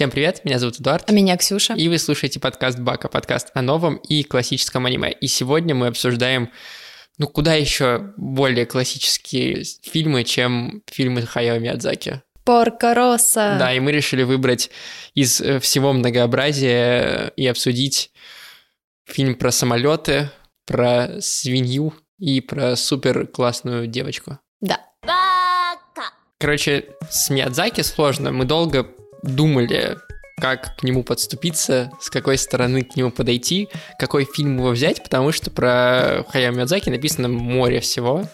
Всем привет, меня зовут Эдуард. А меня Ксюша. И вы слушаете подкаст Бака, подкаст о новом и классическом аниме. И сегодня мы обсуждаем, ну, куда еще более классические фильмы, чем фильмы Хаяо Миядзаки. Порка Росса. Да, и мы решили выбрать из э, всего многообразия и обсудить фильм про самолеты, про свинью и про супер классную девочку. Да. Короче, с Миядзаки сложно. Мы долго думали, как к нему подступиться, с какой стороны к нему подойти, какой фильм его взять, потому что про Хаяо Миядзаки написано море всего.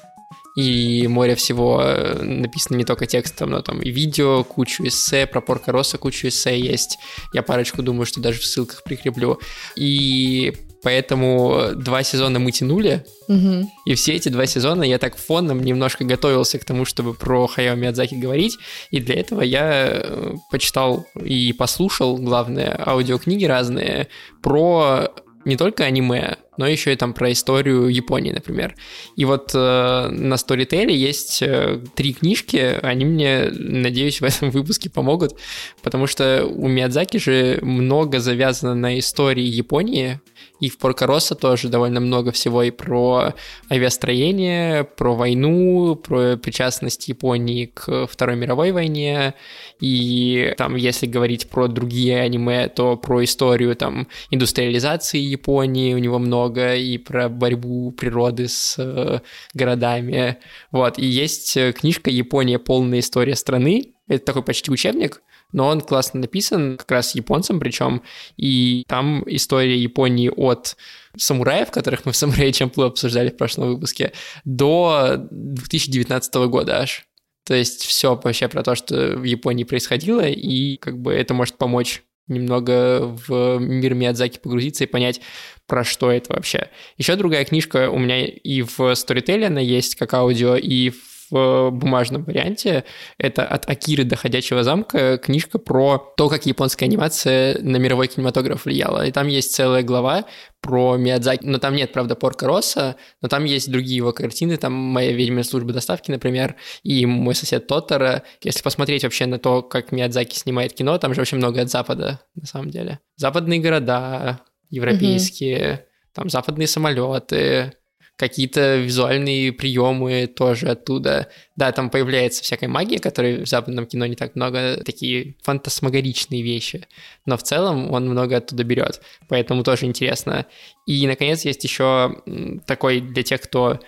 И море всего написано не только текстом, но там и видео, кучу эссе, про Порка Росса кучу эссе есть. Я парочку думаю, что даже в ссылках прикреплю. И Поэтому два сезона мы тянули, угу. и все эти два сезона я так фоном немножко готовился к тому, чтобы про Хаяо Миядзаки говорить, и для этого я э, почитал и послушал, главное, аудиокниги разные про не только аниме, но еще и там про историю Японии, например. И вот э, на Storytel есть э, три книжки, они мне, надеюсь, в этом выпуске помогут, потому что у Миядзаки же много завязано на истории Японии, и в Поркороса тоже довольно много всего и про авиастроение, про войну, про причастность Японии к Второй мировой войне. И там, если говорить про другие аниме, то про историю там индустриализации Японии у него много, и про борьбу природы с э, городами. Вот. И есть э, книжка «Япония. Полная история страны». Это такой почти учебник, но он классно написан, как раз японцам причем, и там история Японии от самураев, которых мы в «Самурае Чемплу» обсуждали в прошлом выпуске, до 2019 года аж. То есть все вообще про то, что в Японии происходило, и как бы это может помочь немного в мир Миядзаки погрузиться и понять, про что это вообще. Еще другая книжка у меня и в Storytel она есть как аудио, и в в бумажном варианте. Это от Акиры до Ходячего замка книжка про то, как японская анимация на мировой кинематограф влияла. И там есть целая глава про Миядзаки. Но там нет, правда, Порка Росса, но там есть другие его картины, там «Моя ведьмина служба доставки», например, и «Мой сосед Тоттера». Если посмотреть вообще на то, как Миядзаки снимает кино, там же очень много от Запада, на самом деле. Западные города, европейские, угу. там западные самолеты, какие-то визуальные приемы тоже оттуда. Да, там появляется всякая магия, которой в западном кино не так много, такие фантасмагоричные вещи, но в целом он много оттуда берет, поэтому тоже интересно. И, наконец, есть еще такой для тех, кто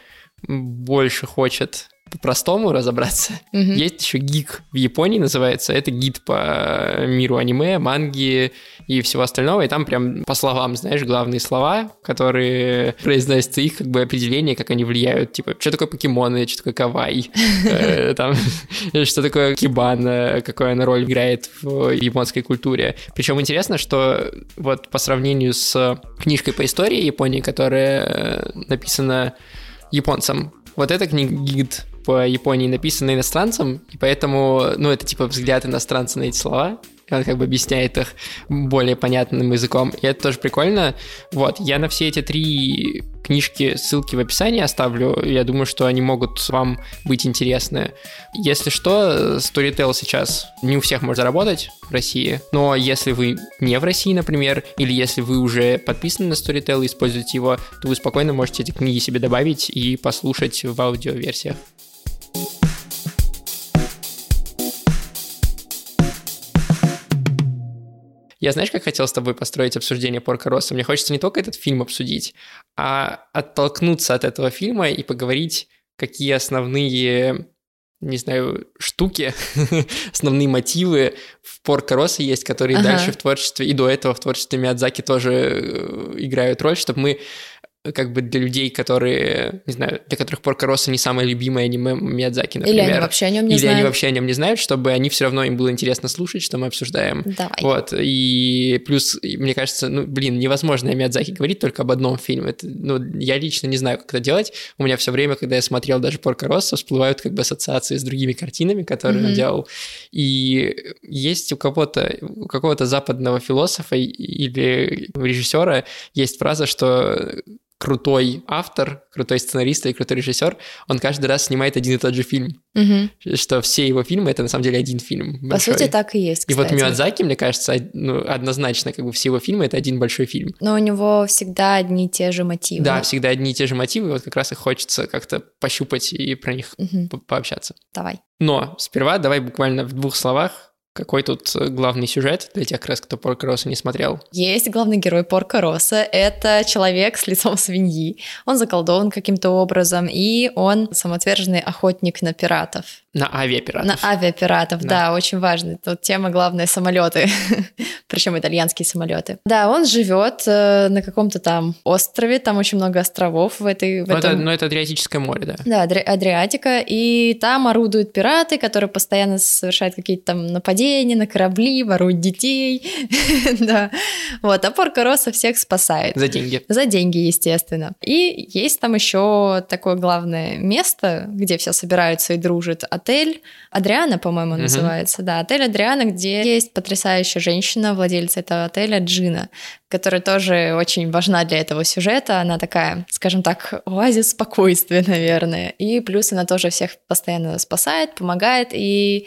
больше хочет по-простому разобраться. Угу. Есть еще гик в Японии называется. Это гид по миру аниме, манги и всего остального. И там прям по словам, знаешь, главные слова, которые произносятся их как бы определение, как они влияют. Типа, что такое покемоны, что такое кавай, э, там, что такое кибан, какую она роль играет в японской культуре. Причем интересно, что вот по сравнению с книжкой по истории Японии, которая э, написана японцам, вот эта книга гид по Японии написано иностранцам, и поэтому, ну, это типа взгляд иностранца на эти слова, и он как бы объясняет их более понятным языком, и это тоже прикольно. Вот, я на все эти три книжки ссылки в описании оставлю, я думаю, что они могут вам быть интересны. Если что, Storytel сейчас не у всех может заработать в России, но если вы не в России, например, или если вы уже подписаны на Storytel и используете его, то вы спокойно можете эти книги себе добавить и послушать в аудиоверсиях. Я знаешь, как хотел с тобой построить обсуждение Порка Росса? Мне хочется не только этот фильм обсудить, а оттолкнуться от этого фильма и поговорить, какие основные не знаю, штуки, основные мотивы в Порка Росса есть, которые ага. дальше в творчестве, и до этого в творчестве Миядзаки тоже э, играют роль, чтобы мы как бы для людей, которые, не знаю, для которых Порко Росса не самое любимое аниме Миядзаки, например. Или они вообще о нем не Или знают. они вообще о нем не знают, чтобы они все равно им было интересно слушать, что мы обсуждаем. Давай. Вот, и плюс, мне кажется, ну, блин, невозможно о Миядзаки говорить только об одном фильме. Это, ну, я лично не знаю, как это делать. У меня все время, когда я смотрел даже Порко Росса, всплывают как бы ассоциации с другими картинами, которые mm-hmm. он делал. И есть у кого-то, у какого-то западного философа или режиссера есть фраза, что крутой автор, крутой сценарист и крутой режиссер, он каждый раз снимает один и тот же фильм. Угу. Что все его фильмы это на самом деле один фильм. По сути, так и есть. Кстати. И вот Миядзаки, мне кажется, ну, однозначно, как бы все его фильмы это один большой фильм. Но у него всегда одни и те же мотивы. Да, всегда одни и те же мотивы, вот как раз и хочется как-то пощупать и про них угу. по пообщаться. Давай. Но сперва давай буквально в двух словах какой тут э, главный сюжет для тех, раз, кто Порка Росса не смотрел? Есть главный герой Порка Росса. Это человек с лицом свиньи. Он заколдован каким-то образом, и он самоотверженный охотник на пиратов. На авиапиратов. На авиапиратов, да, да очень важно. Тут тема главная самолеты, причем итальянские самолеты. Да, он живет э, на каком-то там острове, там очень много островов в этой. В но, этом... это, но это Адриатическое море, да. Да, Адри... Адриатика, и там орудуют пираты, которые постоянно совершают какие-то там нападения на корабли, воруют детей, да. Вот, а Порко Росса всех спасает. За деньги. За деньги, естественно. И есть там еще такое главное место, где все собираются и дружат отель Адриана, по-моему, mm-hmm. называется, да, отель Адриана, где есть потрясающая женщина, владельца этого отеля Джина, которая тоже очень важна для этого сюжета. Она такая, скажем так, оазис спокойствия, наверное. И плюс она тоже всех постоянно спасает, помогает и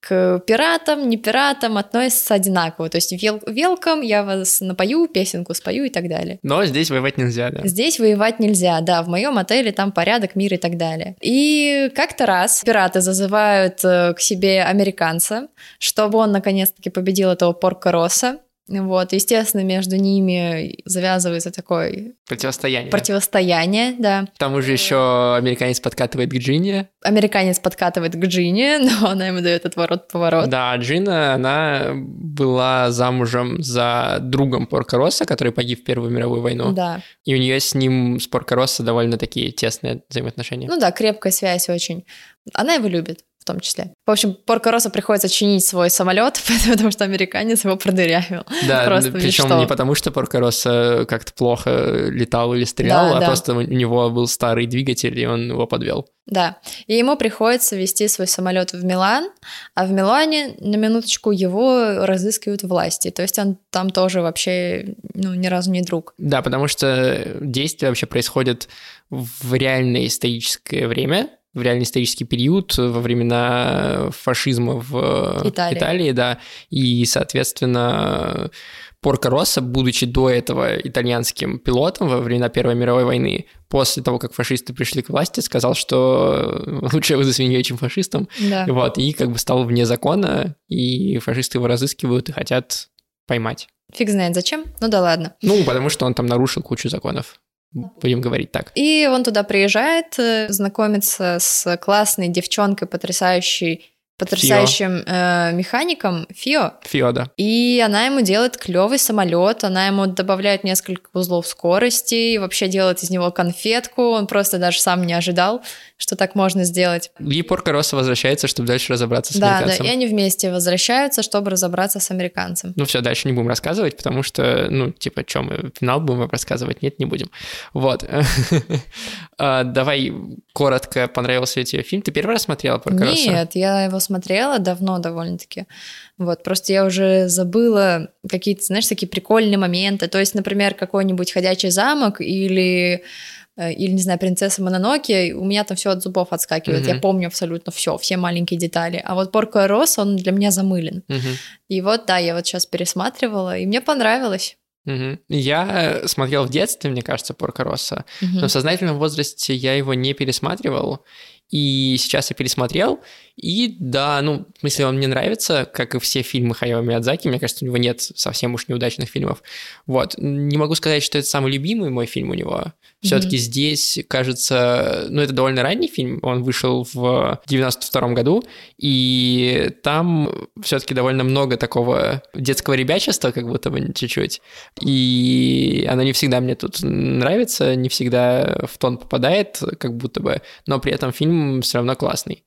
к пиратам, не пиратам относятся одинаково. То есть вел велком, я вас напою, песенку спою и так далее. Но здесь воевать нельзя, да? Здесь воевать нельзя, да. В моем отеле там порядок, мир и так далее. И как-то раз пираты зазывают э, к себе американца, чтобы он наконец-таки победил этого порка Росса. Вот, естественно, между ними завязывается такое противостояние. Противостояние, да. Там уже еще американец подкатывает к Джине. Американец подкатывает к Джине, но она ему дает отворот-поворот. Да, Джина, она была замужем за другом Порка Росса, который погиб в Первую мировую войну. Да. И у нее с ним, с Порка Росса, довольно такие тесные взаимоотношения. Ну да, крепкая связь очень. Она его любит том числе. В общем, Порко Росса приходится чинить свой самолет, потому что американец его продырявил. Да, просто причем не потому, что Порко Росса как-то плохо летал или стрелял, да, а да. просто у него был старый двигатель, и он его подвел. Да, и ему приходится вести свой самолет в Милан, а в Милане на минуточку его разыскивают власти, то есть он там тоже вообще ну, ни разу не друг. Да, потому что действие вообще происходит в реальное историческое время, в реальный исторический период, во времена фашизма в Италии, Италии да, и, соответственно, Порко Росса, будучи до этого итальянским пилотом во времена Первой мировой войны, после того, как фашисты пришли к власти, сказал, что лучше его за свиньей, чем фашистом. Да. Вот, и как бы стал вне закона, и фашисты его разыскивают и хотят поймать. Фиг знает зачем, ну да ладно. Ну, потому что он там нарушил кучу законов будем говорить так. И он туда приезжает, э, знакомится с классной девчонкой, потрясающей потрясающим э, механиком Фио. Фио, да. И она ему делает клевый самолет, она ему добавляет несколько узлов скорости вообще делает из него конфетку. Он просто даже сам не ожидал, что так можно сделать. И Порко Росса возвращается, чтобы дальше разобраться с да, американцем. Да, и они вместе возвращаются, чтобы разобраться с американцем. Ну все, дальше не будем рассказывать, потому что, ну, типа, что мы финал будем рассказывать? Нет, не будем. Вот. А, давай коротко, понравился тебе фильм? Ты первый раз смотрела Порко Росса? Нет, я его смотрела давно довольно-таки. Вот, просто я уже забыла какие-то, знаешь, такие прикольные моменты. То есть, например, какой-нибудь «Ходячий замок» или э, или, не знаю, принцесса Мононоки, у меня там все от зубов отскакивает. Mm-hmm. Я помню абсолютно все, все маленькие детали. А вот Порко Рос, он для меня замылен. Mm-hmm. И вот, да, я вот сейчас пересматривала, и мне понравилось. Угу. Я смотрел в детстве, мне кажется, Порко Росса, угу. но в сознательном возрасте я его не пересматривал. И сейчас я пересмотрел, и да, ну, в смысле, он мне нравится, как и все фильмы Хаяо Миядзаки, мне кажется, у него нет совсем уж неудачных фильмов. Вот, не могу сказать, что это самый любимый мой фильм у него. Все-таки mm-hmm. здесь, кажется, ну, это довольно ранний фильм, он вышел в 92 году, и там все-таки довольно много такого детского ребячества, как будто бы чуть-чуть. И оно не всегда мне тут нравится, не всегда в тон попадает, как будто бы, но при этом фильм все равно классный.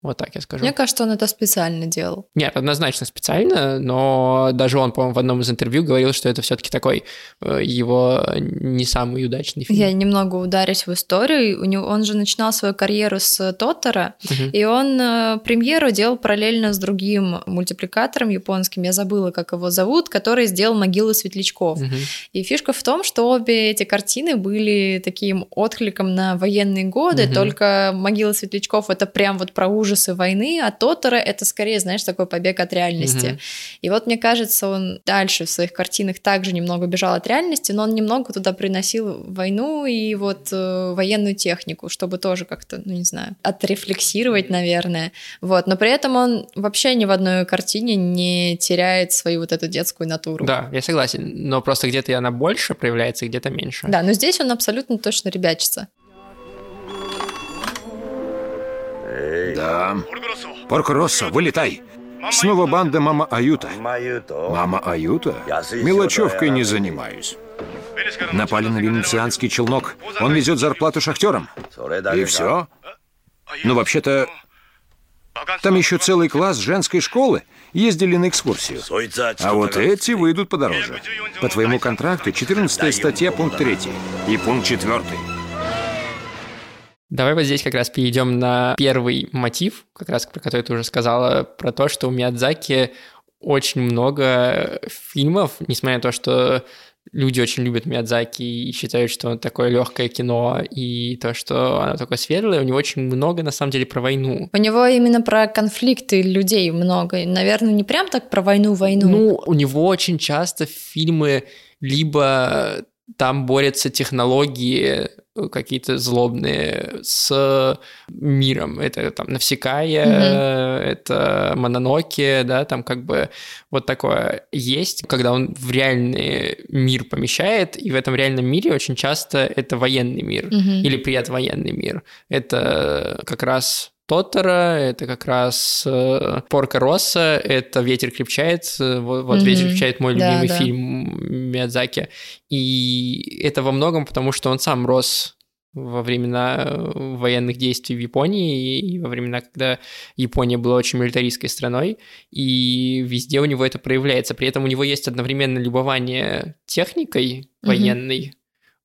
Вот так я скажу. Мне кажется, он это специально делал. Нет, однозначно специально, но даже он, по-моему, в одном из интервью говорил, что это все-таки такой э, его не самый удачный фильм. Я немного ударюсь в историю. У него, он же начинал свою карьеру с Тоттера, угу. и он э, премьеру делал параллельно с другим мультипликатором японским, я забыла, как его зовут, который сделал «Могилу светлячков». Угу. И фишка в том, что обе эти картины были таким откликом на военные годы, угу. только «Могила светлячков» — это прям вот про ужас ужасы войны, а Тотора это скорее, знаешь, такой побег от реальности. Угу. И вот мне кажется, он дальше в своих картинах также немного бежал от реальности, но он немного туда приносил войну и вот э, военную технику, чтобы тоже как-то, ну не знаю, отрефлексировать, наверное. Вот, но при этом он вообще ни в одной картине не теряет свою вот эту детскую натуру. Да, я согласен, но просто где-то она больше проявляется, где-то меньше. Да, но здесь он абсолютно точно ребячится. Да. Порко Россо, вылетай. Снова банда Мама Аюта. Мама Аюта? Мелочевкой не занимаюсь. Напали на венецианский челнок. Он везет зарплату шахтерам. И все? Ну, вообще-то, там еще целый класс женской школы ездили на экскурсию. А вот эти выйдут подороже. По твоему контракту 14 статья, пункт 3 и пункт 4. Давай вот здесь как раз перейдем на первый мотив, как раз про который ты уже сказала, про то, что у Миядзаки очень много фильмов, несмотря на то, что люди очень любят Миядзаки и считают, что он такое легкое кино, и то, что оно такое светлое, у него очень много, на самом деле, про войну. У него именно про конфликты людей много. Наверное, не прям так про войну-войну. Ну, у него очень часто фильмы либо там борются технологии э, какие-то злобные с миром. Это там Навсекая, mm-hmm. это Мононоки, да, там как бы вот такое есть, когда он в реальный мир помещает, и в этом реальном мире очень часто это военный мир mm-hmm. или предвоенный мир. Это как раз Тоттера, это как раз э, Порка Росса, это «Ветер крепчает», э, вот, вот mm-hmm. «Ветер крепчает» мой любимый да, да. фильм Миядзаки, и это во многом потому, что он сам рос во времена э, военных действий в Японии и во времена, когда Япония была очень милитаристской страной, и везде у него это проявляется. При этом у него есть одновременно любование техникой военной,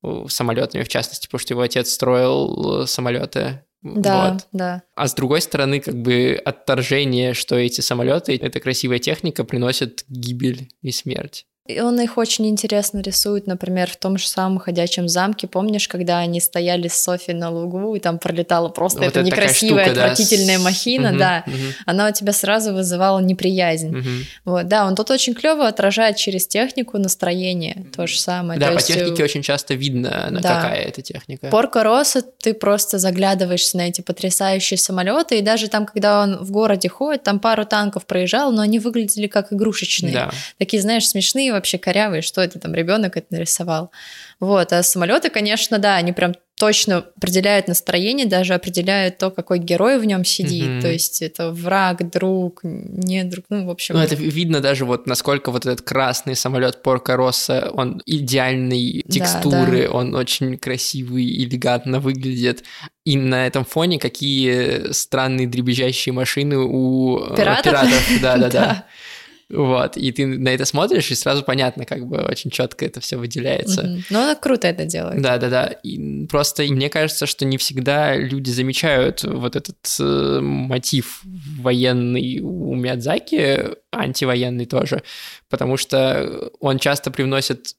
mm-hmm. самолетами в частности, потому что его отец строил самолеты да, вот. да. А с другой стороны, как бы отторжение, что эти самолеты, эта красивая техника приносит гибель и смерть. И он их очень интересно рисует, например, в том же самом «Ходячем замке». Помнишь, когда они стояли с Софи на лугу, и там пролетала просто вот эта некрасивая, штука, отвратительная да, махина, угу, да, угу. она у тебя сразу вызывала неприязнь. Угу. Вот, да, он тут очень клево отражает через технику настроение, то же самое. Да, то по есть... технике э, очень часто видно, на да. какая это техника. Порко Росса, ты просто заглядываешься на эти потрясающие самолеты, и даже там, когда он в городе ходит, там пару танков проезжал, но они выглядели как игрушечные. Да. Такие, знаешь, смешные, вообще корявые, что это там ребенок это нарисовал. Вот, а самолеты, конечно, да, они прям точно определяют настроение, даже определяют то, какой герой в нем сидит. Mm-hmm. То есть это враг, друг, не друг, ну, в общем. Ну, это видно даже вот насколько вот этот красный самолет Порка Росса, он идеальной текстуры, да, да. он очень красивый, элегантно выглядит. И на этом фоне какие странные дребезжащие машины у э, пиратов. пиратов. Да-да-да. Вот, и ты на это смотришь, и сразу понятно, как бы очень четко это все выделяется. Mm-hmm. Ну, она круто это делает. Да, да, да. И просто мне кажется, что не всегда люди замечают вот этот э, мотив военный у Миядзаки, антивоенный тоже, потому что он часто привносит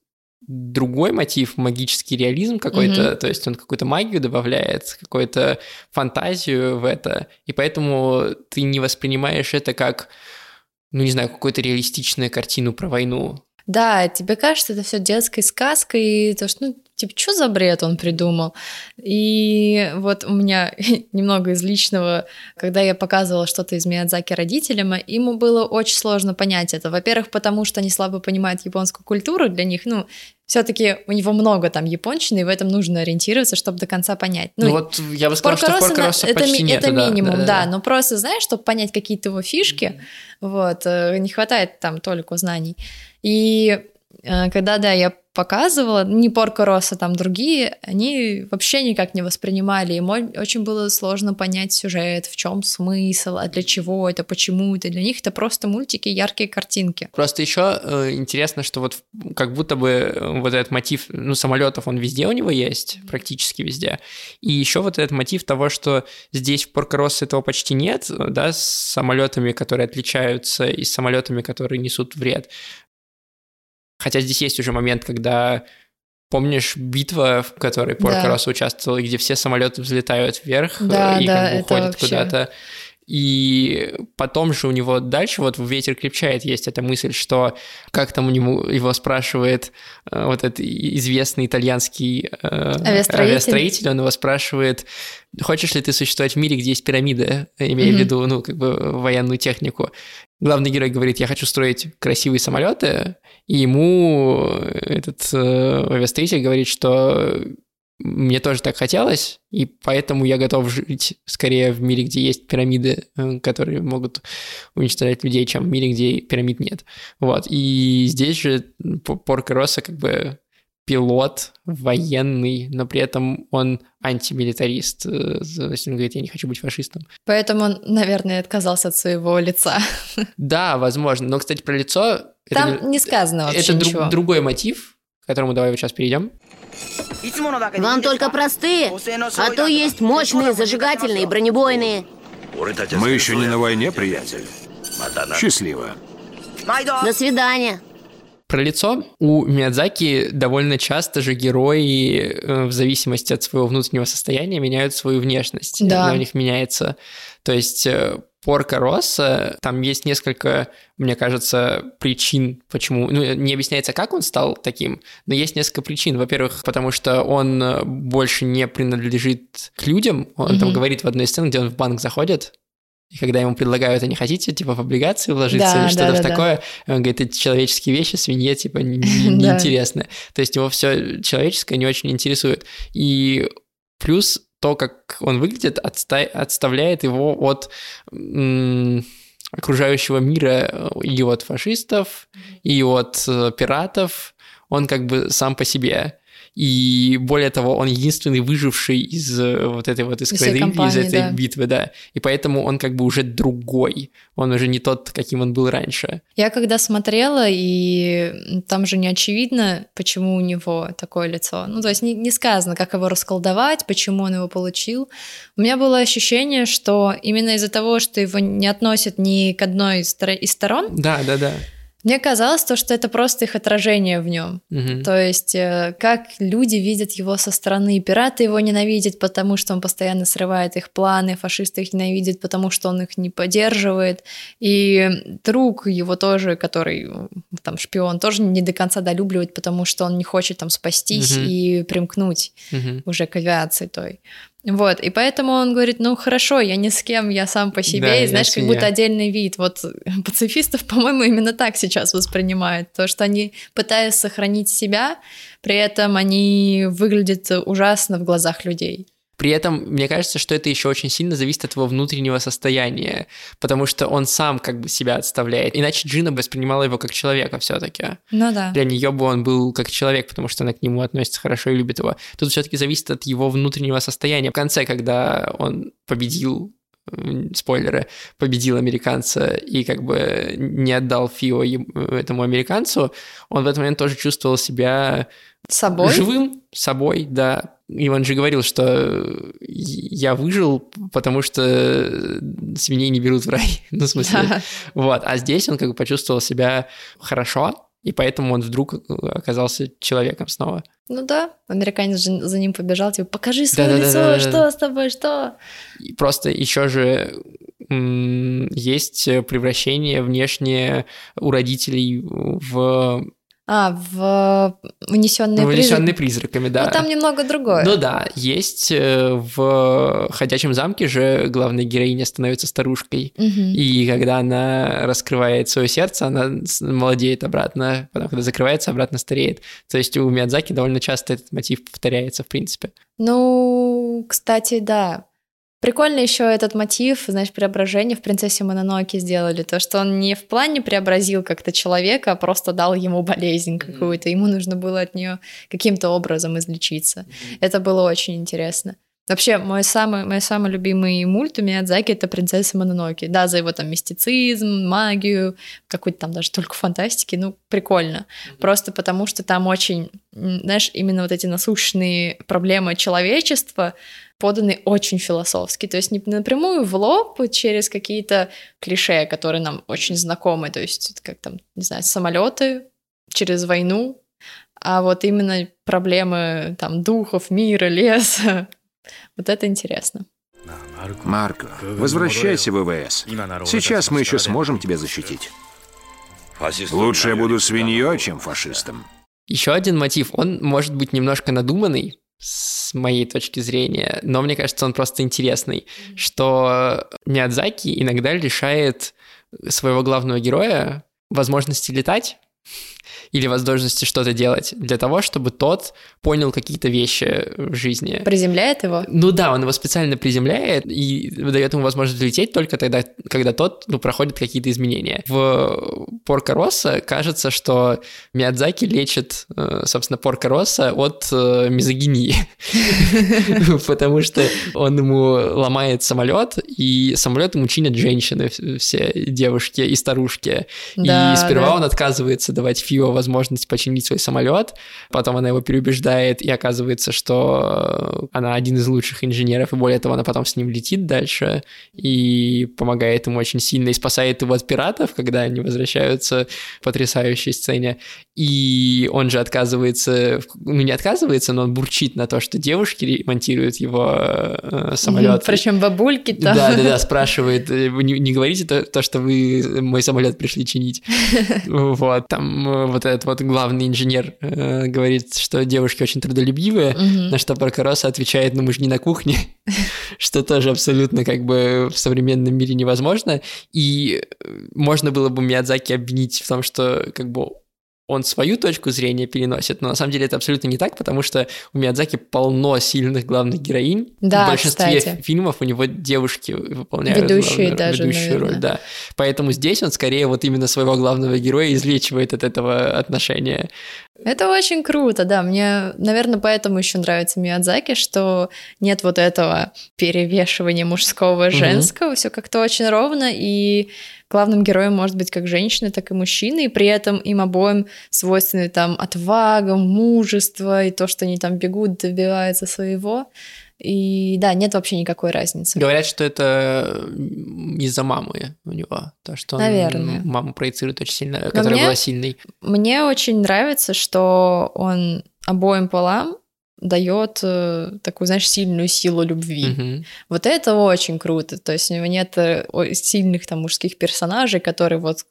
другой мотив, магический реализм какой-то, mm-hmm. то есть он какую-то магию добавляет, какую-то фантазию в это, и поэтому ты не воспринимаешь это как ну, не знаю, какую-то реалистичную картину про войну. Да, тебе кажется, это все детской сказкой, и то, что, ну, типа, что за бред он придумал? И вот у меня немного из личного, когда я показывала что-то из Миядзаки родителям, ему было очень сложно понять это. Во-первых, потому что они слабо понимают японскую культуру, для них, ну, все-таки у него много там японщины, и в этом нужно ориентироваться, чтобы до конца понять. Ну, ну вот я бы сказала, что Поркороса это, почти это нет, минимум, да, да, да, но просто, знаешь, чтобы понять какие-то его фишки, вот, э, не хватает там только знаний. И когда, да, я показывала, не Порко Росса, там другие, они вообще никак не воспринимали. Им очень было сложно понять сюжет, в чем смысл, а для чего это, почему это. Для них это просто мультики, яркие картинки. Просто еще э, интересно, что вот как будто бы э, вот этот мотив, ну, самолетов, он везде у него есть, практически везде. И еще вот этот мотив того, что здесь в Порко Росса этого почти нет, да, с самолетами, которые отличаются, и с самолетами, которые несут вред. Хотя здесь есть уже момент, когда Помнишь битва, в которой Поркорос да. участвовал, где все самолеты взлетают вверх да, и да, как бы уходят куда-то. И потом же у него дальше, вот в «Ветер крепчает» есть эта мысль, что как там у него его спрашивает э, вот этот известный итальянский э, авиастроитель. авиастроитель, он его спрашивает, хочешь ли ты существовать в мире, где есть пирамиды, имея mm-hmm. в виду, ну, как бы военную технику. Главный герой говорит, я хочу строить красивые самолеты, и ему этот э, авиастроитель говорит, что мне тоже так хотелось, и поэтому я готов жить скорее в мире, где есть пирамиды, э, которые могут уничтожать людей, чем в мире, где пирамид нет. Вот. И здесь же Порко Росса как бы пилот военный, но при этом он антимилитарист. Э, то есть он говорит, я не хочу быть фашистом. Поэтому он, наверное, отказался от своего лица. Да, возможно. Но, кстати, про лицо... Там это, не сказано вообще Это ничего. Друг, другой мотив, к которому давай вот сейчас перейдем. Вам только простые, а то есть мощные, зажигательные, бронебойные. Мы еще не на войне, приятель. Счастливо. До свидания. Про лицо у Миядзаки довольно часто же герои э, в зависимости от своего внутреннего состояния меняют свою внешность. Да. Она у них меняется. То есть э, Порка Росса, там есть несколько, мне кажется, причин, почему... Ну, не объясняется, как он стал таким, но есть несколько причин. Во-первых, потому что он больше не принадлежит к людям. Он mm-hmm. там говорит в одной сцене, где он в банк заходит, и когда ему предлагают, а не хотите, типа, в облигации вложиться да, или что-то да, да, такое, да. он говорит, это человеческие вещи, свинье, типа, неинтересно. Не, не То есть его все человеческое не очень интересует. И плюс то, как он выглядит, отста- отставляет его от м- окружающего мира и от фашистов, и от э, пиратов. Он как бы сам по себе. И более того, он единственный выживший из э, вот этой вот эскадрильи, из этой да. битвы, да. И поэтому он как бы уже другой. Он уже не тот, каким он был раньше. Я когда смотрела, и там же не очевидно, почему у него такое лицо. Ну, то есть не, не сказано, как его расколдовать, почему он его получил. У меня было ощущение, что именно из-за того, что его не относят ни к одной из, из сторон, да, да, да. Мне казалось то, что это просто их отражение в нем. Угу. То есть, э, как люди видят его со стороны. Пираты его ненавидят, потому что он постоянно срывает их планы, фашисты их ненавидят, потому что он их не поддерживает. И друг его тоже, который там шпион, тоже не до конца долюбливает, потому что он не хочет там спастись угу. и примкнуть угу. уже к авиации той. Вот, и поэтому он говорит, ну хорошо, я ни с кем, я сам по себе, да, и знаешь, как будто отдельный вид. Вот пацифистов, по-моему, именно так сейчас воспринимают, то, что они пытаются сохранить себя, при этом они выглядят ужасно в глазах людей. При этом, мне кажется, что это еще очень сильно зависит от его внутреннего состояния, потому что он сам как бы себя отставляет. Иначе Джина воспринимала его как человека все-таки. Ну да. Для нее бы он был как человек, потому что она к нему относится хорошо и любит его. Тут все-таки зависит от его внутреннего состояния. В конце, когда он победил спойлеры, победил американца и как бы не отдал Фио этому американцу, он в этот момент тоже чувствовал себя собой? живым собой, да. И он же говорил, что я выжил, потому что свиней не берут в рай. ну, в смысле. Да. Вот. А здесь он как бы почувствовал себя хорошо, и поэтому он вдруг оказался человеком снова. Ну да, американец же за ним побежал, типа, покажи свое да, лицо, да, да, да, что да. с тобой, что? И просто еще же есть превращение внешнее у родителей в а, в «Унесенные, Унесенные призрак... призраками, да. Ну, там немного другое. Ну да, есть э, в «Ходячем замке» же главная героиня становится старушкой, угу. и когда она раскрывает свое сердце, она молодеет обратно, потом, когда закрывается, обратно стареет. То есть у Миядзаки довольно часто этот мотив повторяется, в принципе. Ну, кстати, да. Прикольно еще этот мотив, знаешь, преображения в принцессе Мононоке сделали. То, что он не в плане преобразил как-то человека, а просто дал ему болезнь какую-то. Ему нужно было от нее каким-то образом излечиться. Это было очень интересно. Вообще, мой самый, мой самый любимый мульт у Миядзаки — это «Принцесса Мононоки». Да, за его там мистицизм, магию, какой-то там даже только фантастики, ну, прикольно. Mm-hmm. Просто потому, что там очень, знаешь, именно вот эти насущные проблемы человечества поданы очень философски. То есть не напрямую в лоб через какие-то клише, которые нам очень знакомы. То есть как там, не знаю, самолеты через войну, а вот именно проблемы там духов, мира, леса, вот это интересно. Марко, возвращайся в ВВС. Сейчас мы еще сможем тебя защитить. Лучше я буду свиньей, чем фашистом. Еще один мотив, он может быть немножко надуманный, с моей точки зрения, но мне кажется, он просто интересный, что Миядзаки иногда лишает своего главного героя возможности летать, или возможности что-то делать для того, чтобы тот понял какие-то вещи в жизни. Приземляет его? Ну да, он его специально приземляет и дает ему возможность лететь только тогда, когда тот ну, проходит какие-то изменения. В Порко Росса кажется, что Миядзаки лечит, э, собственно, Порко Росса от э, мизогинии, потому что он ему ломает самолет, и самолет ему чинят женщины, все девушки и старушки. И сперва он отказывается давать Фио возможность починить свой самолет, потом она его переубеждает, и оказывается, что она один из лучших инженеров, и более того, она потом с ним летит дальше и помогает ему очень сильно, и спасает его от пиратов, когда они возвращаются в потрясающей сцене. И он же отказывается, ну не отказывается, но он бурчит на то, что девушки ремонтируют его э, самолет. Причем бабульки-то. Да, да, да, спрашивает, «Э, не, не говорите то, то, что вы мой самолет пришли чинить. Вот, там э, вот этот вот главный инженер э, говорит, что девушки очень трудолюбивые, угу. на что Паркороса отвечает, ну мы же не на кухне, что тоже абсолютно как бы в современном мире невозможно. И можно было бы Миядзаки обвинить в том, что как бы он свою точку зрения переносит, но на самом деле это абсолютно не так, потому что у Миядзаки полно сильных главных героинь. Да, В большинстве кстати. фильмов у него девушки выполняют ведущие главную, даже, ведущую наверное. роль, да. Поэтому здесь он скорее вот именно своего главного героя излечивает от этого отношения. Это очень круто, да. Мне, наверное, поэтому еще нравится Миядзаки, что нет вот этого перевешивания мужского и женского, все как-то очень ровно, и главным героем может быть как женщина, так и мужчина, и при этом им обоим свойственны там отвага, мужество, и то, что они там бегут, добиваются своего. И да, нет вообще никакой разницы. Говорят, что это из-за мамы у него, то, что он Наверное. маму проецирует очень сильно, которая мне- была сильной. Мне очень нравится, что он обоим полам дает э, такую, знаешь, сильную силу любви. Мгм. Вот это очень круто. То есть у него нет сильных там мужских персонажей, которые вот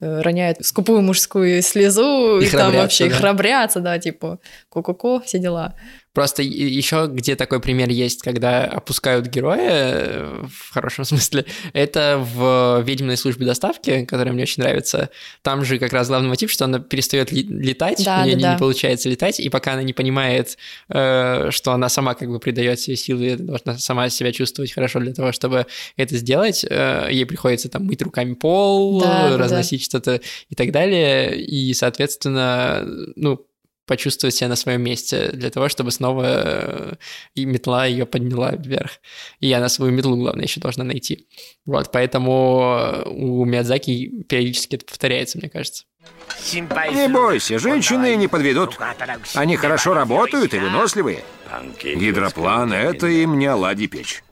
э, роняют скупую мужскую слезу И и, там вообще да. храбрятся, да, типа ку-ку-ку, все дела. Просто еще где такой пример есть, когда опускают героя, э, в хорошем смысле, это в «Ведьминой службе доставки», которая мне очень нравится. Там же как раз главный мотив, что она перестает летать, Да, у нее да, не, да. не получается летать, и пока она не понимает, э, что она сама как бы придает себе силы, должна сама себя чувствовать хорошо для того, чтобы это сделать, э, ей приходится там мыть руками пол, Да, да, да. разносить что-то и так далее, и, соответственно, ну, почувствовать себя на своем месте для того, чтобы снова э, и метла ее подняла вверх. И она свою метлу, главное, еще должна найти. Вот, поэтому э, у Миядзаки периодически это повторяется, мне кажется. Не бойся, женщины не подведут. Они хорошо работают и выносливые. Гидроплан — это им не оладьи печь.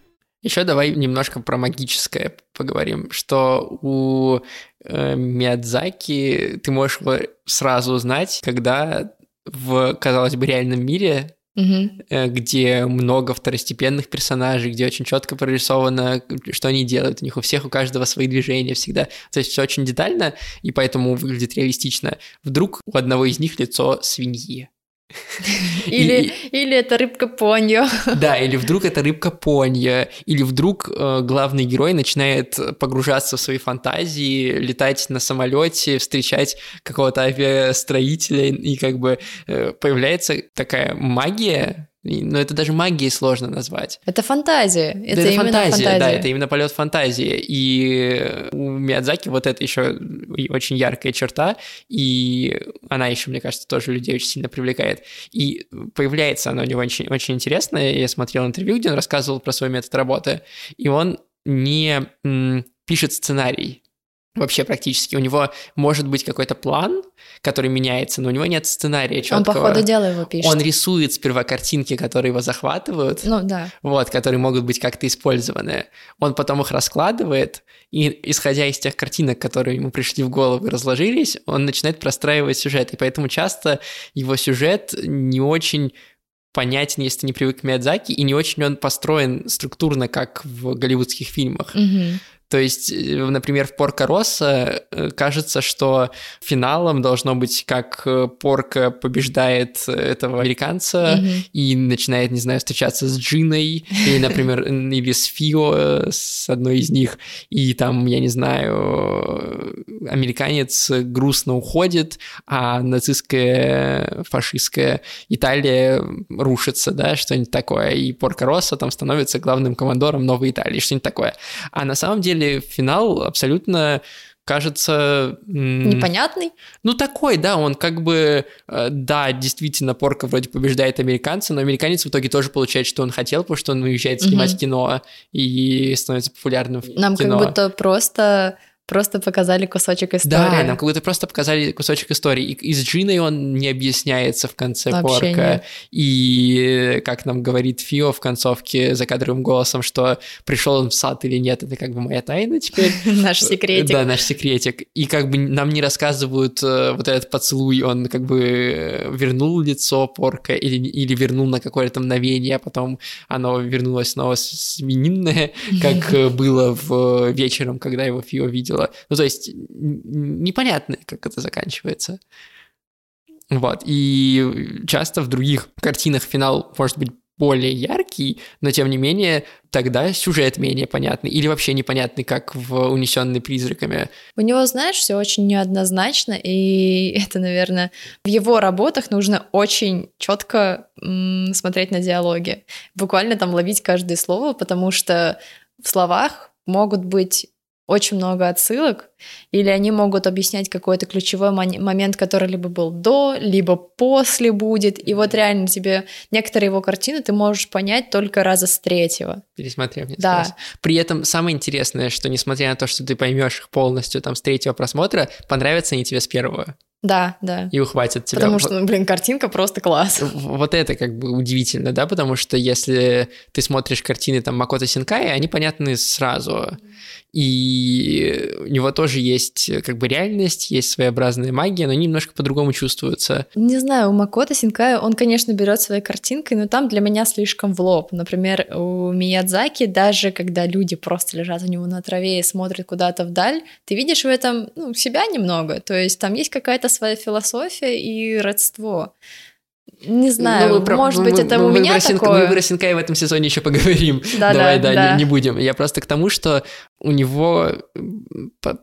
Еще давай немножко про магическое поговорим, что у э, Миядзаки ты можешь сразу узнать, когда в, казалось бы, реальном мире э, где много второстепенных персонажей, где очень четко прорисовано, что они делают. У них у всех, у каждого свои движения всегда. То есть все очень детально, и поэтому выглядит реалистично. Вдруг у одного из них лицо свиньи. Или, или это рыбка поньо. Да, или вдруг это рыбка понья, или вдруг э, главный герой начинает погружаться в свои фантазии, летать на самолете, встречать какого-то авиастроителя, и как бы э, появляется такая магия, но это даже магией сложно назвать. Это фантазия. Это, это именно фантазия, фантазия, да, это именно полет фантазии. И у Миядзаки вот это еще очень яркая черта, и она еще, мне кажется, тоже людей очень сильно привлекает. И появляется она у него очень, очень интересная. Я смотрел интервью, где он рассказывал про свой метод работы, и он не пишет сценарий вообще практически. У него может быть какой-то план, который меняется, но у него нет сценария четкого. Он по ходу дела его пишет. Он рисует сперва картинки, которые его захватывают. Ну да. Вот, которые могут быть как-то использованы. Он потом их раскладывает, и исходя из тех картинок, которые ему пришли в голову и разложились, он начинает простраивать сюжет. И поэтому часто его сюжет не очень понятен, если ты не привык к Миядзаки, и не очень он построен структурно, как в голливудских фильмах. Угу. То есть, э, например, в Порка Росса э, кажется, что финалом должно быть, как э, Порка побеждает этого американца mm-hmm. и начинает, не знаю, встречаться с Джиной, или, например, или с Фио, с одной из них, и там, я не знаю, американец грустно уходит, а нацистская, фашистская Италия рушится, да, что-нибудь такое, и Порка Росса там становится главным командором Новой Италии, что-нибудь такое. А на самом деле деле финал абсолютно кажется... Непонятный? Ну, такой, да, он как бы, э, да, действительно, Порка вроде побеждает американца, но американец в итоге тоже получает, что он хотел, потому что он уезжает снимать угу. кино и становится популярным в Нам кино. как будто просто просто показали кусочек истории. Да, нам как будто просто показали кусочек истории. И, и с Джиной он не объясняется в конце Вообще порка. Нет. И как нам говорит Фио в концовке за кадровым голосом, что пришел он в сад или нет, это как бы моя тайна теперь. Наш секретик. Да, наш секретик. И как бы нам не рассказывают э, вот этот поцелуй, он как бы э, вернул лицо порка или, или вернул на какое-то мгновение, а потом оно вернулось снова сменинное, как э, было в вечером, когда его Фио видел видела. Ну, то есть непонятно, как это заканчивается. Вот, и часто в других картинах финал может быть более яркий, но тем не менее тогда сюжет менее понятный или вообще непонятный, как в «Унесенный призраками». У него, знаешь, все очень неоднозначно, и это, наверное, в его работах нужно очень четко смотреть на диалоги, буквально там ловить каждое слово, потому что в словах могут быть очень много отсылок, или они могут объяснять какой-то ключевой момент, который либо был до, либо после будет, и вот реально тебе некоторые его картины ты можешь понять только раза с третьего. Пересмотрев несколько да. раз. При этом самое интересное, что несмотря на то, что ты поймешь их полностью там с третьего просмотра, понравятся они тебе с первого. Да, да. И ухватят тебя. Потому что, ну, блин, картинка просто класс. Вот это как бы удивительно, да, потому что если ты смотришь картины там Макото Синкай, они понятны сразу. И у него тоже есть как бы реальность, есть своеобразная магия, но они немножко по-другому чувствуются. Не знаю, у Макото Синкая он, конечно, берет своей картинкой, но там для меня слишком в лоб. Например, у Миядзаки, даже когда люди просто лежат у него на траве и смотрят куда-то вдаль, ты видишь в этом ну, себя немного. То есть там есть какая-то своя философия и родство. Не знаю, ну, может быть, это мы, у меня мы такое. Мы про Синкай в этом сезоне еще поговорим. Да, Давай, да, да, да. Не, не будем. Я просто к тому, что у него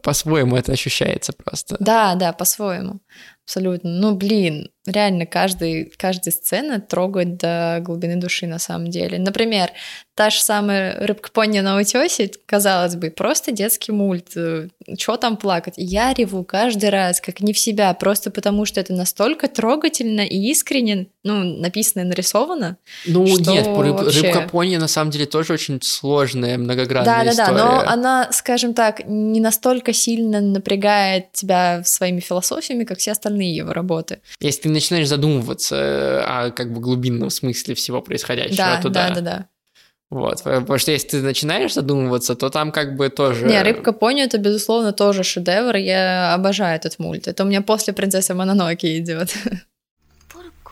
по-своему это ощущается просто. Да, да, по-своему. Абсолютно. Ну, блин, реально каждый, каждая сцена трогает до глубины души на самом деле. Например, та же самая «Рыбка пони на утесе», казалось бы, просто детский мульт. Что там плакать? Я реву каждый раз, как не в себя, просто потому что это настолько трогательно и искренне, ну, написано и нарисовано. Ну, нет, рыб, вообще... «Рыбка пони» на самом деле тоже очень сложная, многогранная да, история. Да-да-да, но она, скажем так, не настолько сильно напрягает тебя своими философиями, как все остальные остальные его работы. Если ты начинаешь задумываться э, о как бы глубинном смысле всего происходящего, да, то да. Да, да, да. Вот, потому что если ты начинаешь задумываться, то там как бы тоже... Не, «Рыбка пони» — это, безусловно, тоже шедевр, я обожаю этот мульт. Это у меня после «Принцессы Мононоки» идет.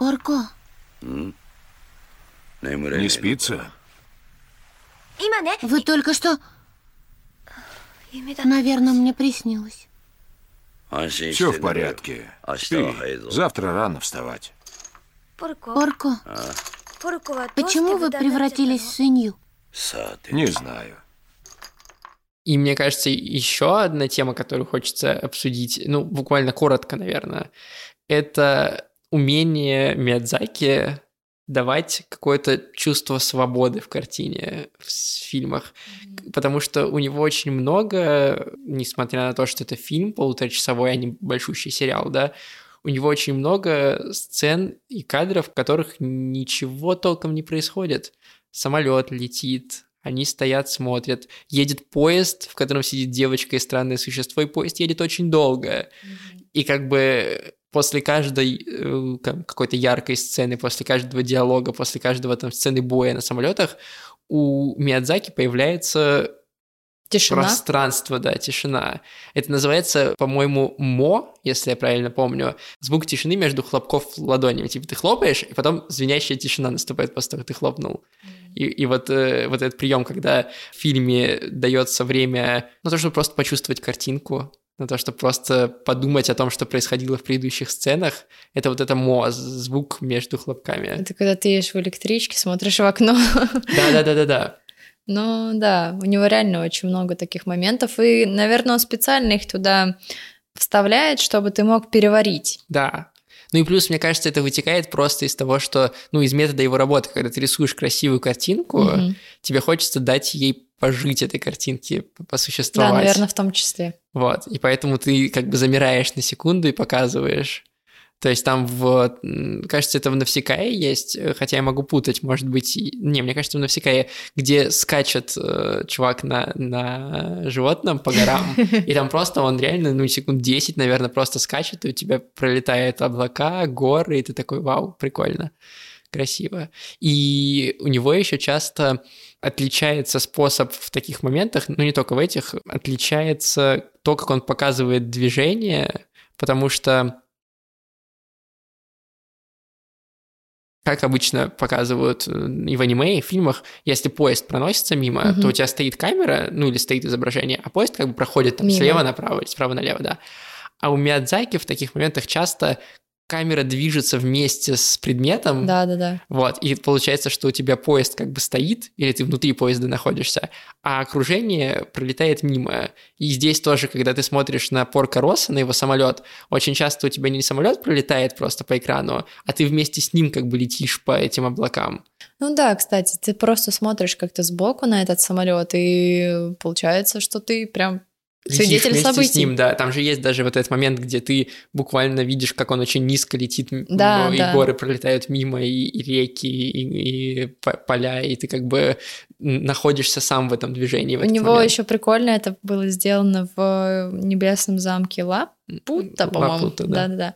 Порко. Не спится? Вы только что... Наверное, мне приснилось. Все в порядке. Спи. Завтра рано вставать. Порко, почему вы превратились в свинью? Не знаю. И мне кажется, еще одна тема, которую хочется обсудить, ну, буквально коротко, наверное, это умение Миядзаки давать какое-то чувство свободы в картине, в фильмах, mm-hmm. потому что у него очень много, несмотря на то, что это фильм полуторачасовой, а не большущий сериал, да, у него очень много сцен и кадров, в которых ничего толком не происходит. Самолет летит, они стоят, смотрят. Едет поезд, в котором сидит девочка и странное существо, и поезд едет очень долго. Mm-hmm. И как бы после каждой э, какой-то яркой сцены, после каждого диалога, после каждого там сцены боя на самолетах у Миядзаки появляется Тишина. Пространство, да, тишина. Это называется, по-моему, мо, если я правильно помню. Звук тишины между хлопков ладонями. Типа ты хлопаешь, и потом звенящая тишина наступает после того, как ты хлопнул. И, и вот, э, вот этот прием, когда в фильме дается время на то, чтобы просто почувствовать картинку, на то, чтобы просто подумать о том, что происходило в предыдущих сценах, это вот это мо, звук между хлопками. Это когда ты едешь в электричке, смотришь в окно. Да-да-да-да-да. Ну да, у него реально очень много таких моментов, и, наверное, он специально их туда вставляет, чтобы ты мог переварить. Да. Ну и плюс, мне кажется, это вытекает просто из того, что, ну, из метода его работы, когда ты рисуешь красивую картинку, угу. тебе хочется дать ей пожить этой картинке, посуществовать. Да, наверное, в том числе. Вот, и поэтому ты как бы замираешь на секунду и показываешь. То есть там в... Кажется, это в Навсекае есть, э, хотя я могу путать, может быть... Не, мне кажется, в Навсекае, где скачет э, чувак на, на животном по горам, и там просто он реально, ну, секунд 10, наверное, просто скачет, и у тебя пролетают облака, горы, и ты такой, вау, прикольно, красиво. И у него еще часто отличается способ в таких моментах, ну, не только в этих, отличается то, как он показывает движение, потому что как обычно показывают э, и в аниме, и в фильмах, если поезд проносится мимо, угу. то у тебя стоит камера, ну или стоит изображение, а поезд как бы проходит там, слева направо, справа налево, да. А у Миядзаки в таких моментах часто камера движется вместе с предметом. Да, да, да. Вот, и получается, что у тебя поезд как бы стоит, или ты внутри поезда находишься, а окружение пролетает мимо. И здесь тоже, когда ты смотришь на Порка Росса, на его самолет, очень часто у тебя не самолет пролетает просто по экрану, а ты вместе с ним как бы летишь по этим облакам. Ну да, кстати, ты просто смотришь как-то сбоку на этот самолет, и получается, что ты прям Свидетель событий. с ним, да. Там же есть даже вот этот момент, где ты буквально видишь, как он очень низко летит, да, и да. горы пролетают мимо, и, и реки, и, и поля, и ты как бы находишься сам в этом движении. В У него момент. еще прикольно это было сделано в небесном замке Лап, Пута, по-моему. Да. да, да,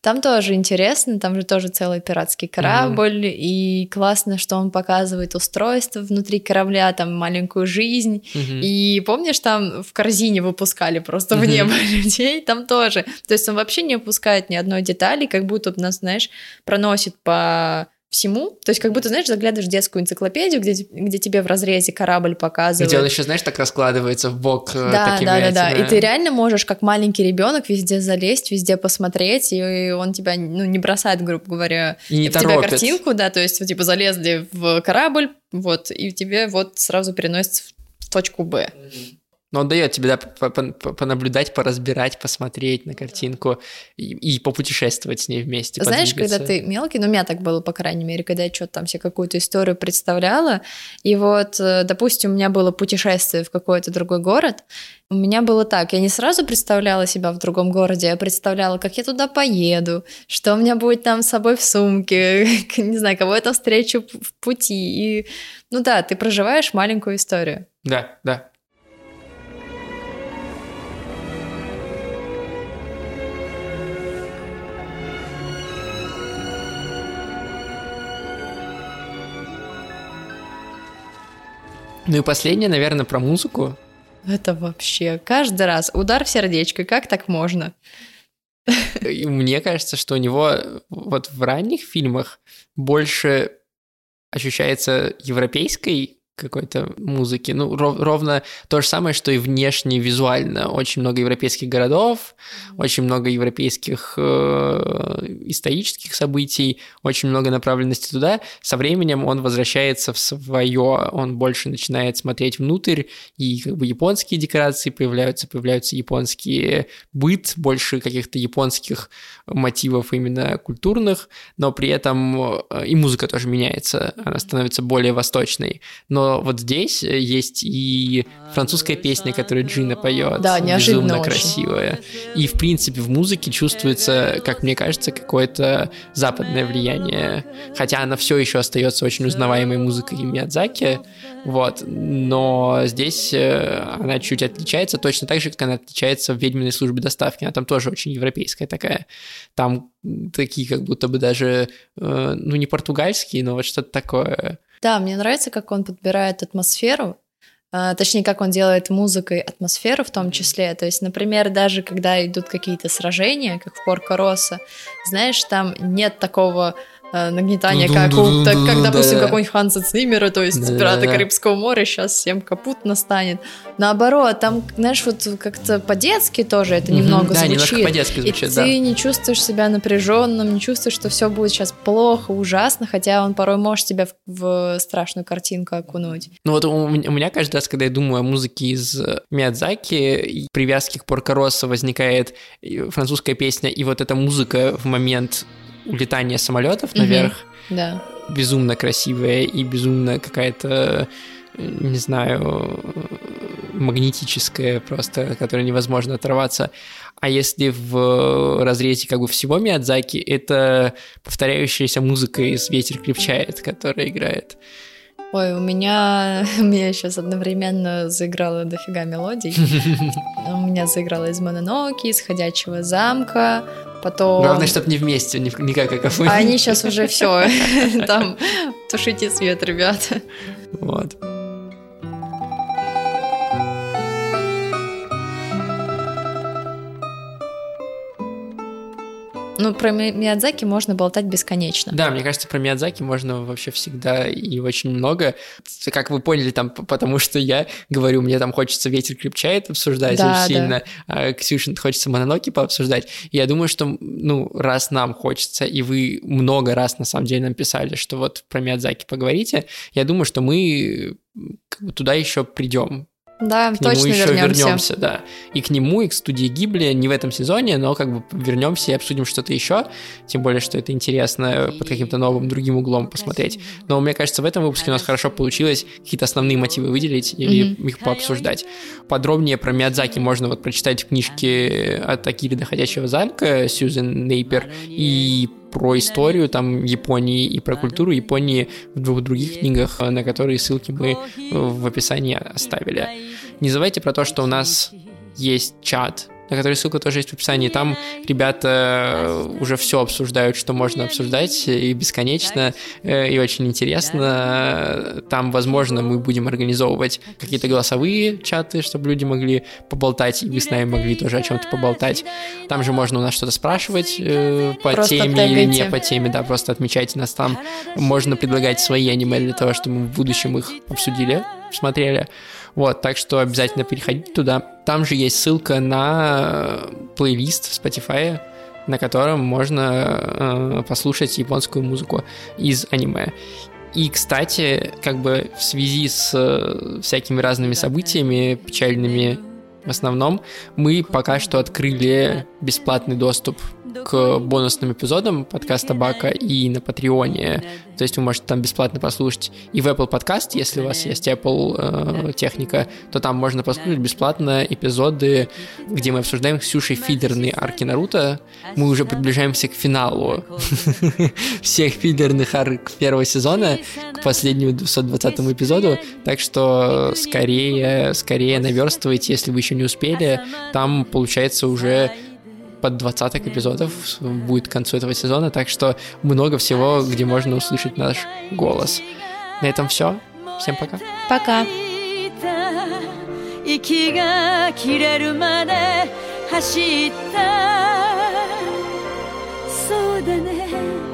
Там тоже интересно, там же тоже целый пиратский корабль, mm-hmm. и классно, что он показывает устройство внутри корабля, там маленькую жизнь. Mm-hmm. И помнишь, там в корзине выпускали просто mm-hmm. в небо людей, там тоже. То есть он вообще не упускает ни одной детали, как будто нас, знаешь, проносит по всему. То есть, как будто, знаешь, заглядываешь в детскую энциклопедию, где, где тебе в разрезе корабль показывают. Где он еще, знаешь, так раскладывается в бок. Э, да, такими да, да, да. И ты реально можешь, как маленький ребенок, везде залезть, везде посмотреть, и он тебя, ну, не бросает, грубо говоря, и не в торопит. тебя картинку, да, то есть, типа, залезли в корабль, вот, и тебе вот сразу переносится в точку Б. Mm-hmm. Но он дает тебе да, понаблюдать, поразбирать, посмотреть на картинку и, и попутешествовать с ней вместе. Знаешь, когда ты мелкий, ну, у меня так было, по крайней мере, когда я что-то там себе какую-то историю представляла, и вот, э, допустим, у меня было путешествие в какой-то другой город, у меня было так, я не сразу представляла себя в другом городе, я представляла, как я туда поеду, что у меня будет там с собой в сумке, не знаю, кого я там встречу в пути. И, ну да, ты проживаешь маленькую историю. Да, да. Ну и последнее, наверное, про музыку. Это вообще каждый раз удар в сердечко, как так можно? И мне кажется, что у него вот в ранних фильмах больше ощущается европейской какой-то музыки. Ну, ров, ровно то же самое, что и внешне, визуально. Очень много европейских городов, очень много европейских э, исторических событий, очень много направленности туда. Со временем он возвращается в свое, он больше начинает смотреть внутрь, и как бы японские декорации появляются, появляются японские быт, больше каких-то японских мотивов именно культурных, но при этом э, и музыка тоже меняется, она становится более восточной. Но вот здесь э, есть и французская песня, которую Джина поет. Да, неожиданно Безумно очень. красивая. И, в принципе, в музыке чувствуется, как мне кажется, какое-то западное влияние. Хотя она все еще остается очень узнаваемой музыкой Миядзаки, вот, но здесь э, она чуть отличается, точно так же, как она отличается в «Ведьминой службе доставки». Она там тоже очень европейская такая. Там такие как будто бы даже, э, ну, не португальские, но вот что-то такое да, мне нравится, как он подбирает атмосферу, а, точнее, как он делает музыкой атмосферу в том числе. То есть, например, даже когда идут какие-то сражения, как в Порко Росса, знаешь, там нет такого нагнетание, как, у, так, как, допустим, какой-нибудь Ханса Циммера, то есть «Пираты Карибского моря», сейчас всем капут настанет. Наоборот, там, знаешь, вот как-то по-детски тоже это немного да, звучит. по-детски звучит, И да. ты не чувствуешь себя напряженным, не чувствуешь, что все будет сейчас плохо, ужасно, хотя он порой может тебя в, в страшную картинку окунуть. Ну вот у, у меня каждый раз, когда я думаю о музыке из Миядзаки, привязки к Поркороса возникает французская песня, и вот эта музыка в момент улетание самолетов наверх. Угу, да. Безумно красивая и безумно какая-то, не знаю, магнетическая просто, которая невозможно оторваться. А если в разрезе как бы всего Миядзаки, это повторяющаяся музыка из «Ветер крепчает», которая играет. Ой, у меня, у меня сейчас одновременно заиграло дофига мелодий. У меня заиграла из Мононоки, из Ходячего замка, потом... Главное, чтобы не вместе, не, как. А они сейчас уже все, там, тушите свет, ребята. Вот. Ну, про Миядзаки можно болтать бесконечно. Да, мне кажется, про Миядзаки можно вообще всегда и очень много. Как вы поняли, там, потому что я говорю, мне там хочется «Ветер крепчает» обсуждать да, очень сильно, да. а Ксюшин хочется «Мононоки» пообсуждать. Я думаю, что, ну, раз нам хочется, и вы много раз, на самом деле, нам писали, что вот про Миядзаки поговорите, я думаю, что мы туда еще придем да, к точно нему еще вернемся. вернемся, да. И к нему, и к студии Гибли не в этом сезоне, но как бы вернемся и обсудим что-то еще. Тем более, что это интересно под каким-то новым другим углом посмотреть. Но мне кажется, в этом выпуске у нас хорошо получилось какие-то основные мотивы выделить и mm-hmm. их пообсуждать. Подробнее про Миядзаки можно вот прочитать в книжке от Акири доходящего замка Сьюзен Нейпер и про историю там Японии и про культуру Японии в двух других книгах, на которые ссылки мы в описании оставили. Не забывайте про то, что у нас есть чат на который ссылка тоже есть в описании. Там ребята уже все обсуждают, что можно обсуждать, и бесконечно, э, и очень интересно. Там, возможно, мы будем организовывать какие-то голосовые чаты, чтобы люди могли поболтать, и вы с нами могли тоже о чем-то поболтать. Там же можно у нас что-то спрашивать э, по просто теме тегайте. или не по теме, да, просто отмечайте нас там. Можно предлагать свои аниме для того, чтобы мы в будущем их обсудили, смотрели. Вот, так что обязательно переходите туда. Там же есть ссылка на плейлист в Spotify, на котором можно э, послушать японскую музыку из аниме. И, кстати, как бы в связи с э, всякими разными событиями печальными в основном, мы пока что открыли бесплатный доступ к бонусным эпизодам подкаста Бака и на Патреоне. То есть вы можете там бесплатно послушать и в Apple Podcast, если у вас есть Apple э, техника, то там можно послушать бесплатно эпизоды, где мы обсуждаем с фидерные арки Наруто. Мы уже приближаемся к финалу всех фидерных арк первого сезона, к последнему 220 эпизоду, так что скорее, скорее наверстывайте, если вы еще не успели. Там, получается, уже под 20 эпизодов будет к концу этого сезона, так что много всего, где можно услышать наш голос. На этом все. Всем пока. Пока. 息が切れるまで走ったそうだね